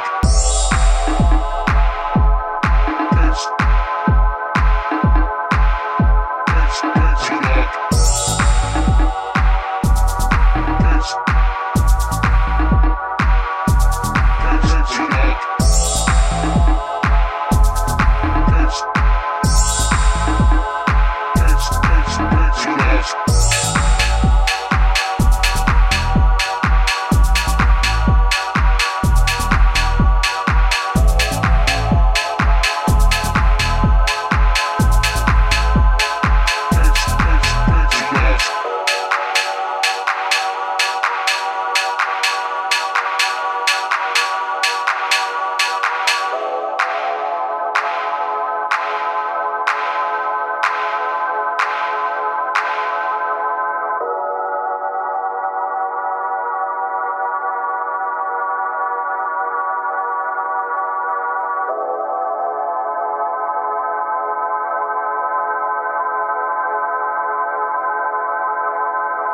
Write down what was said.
like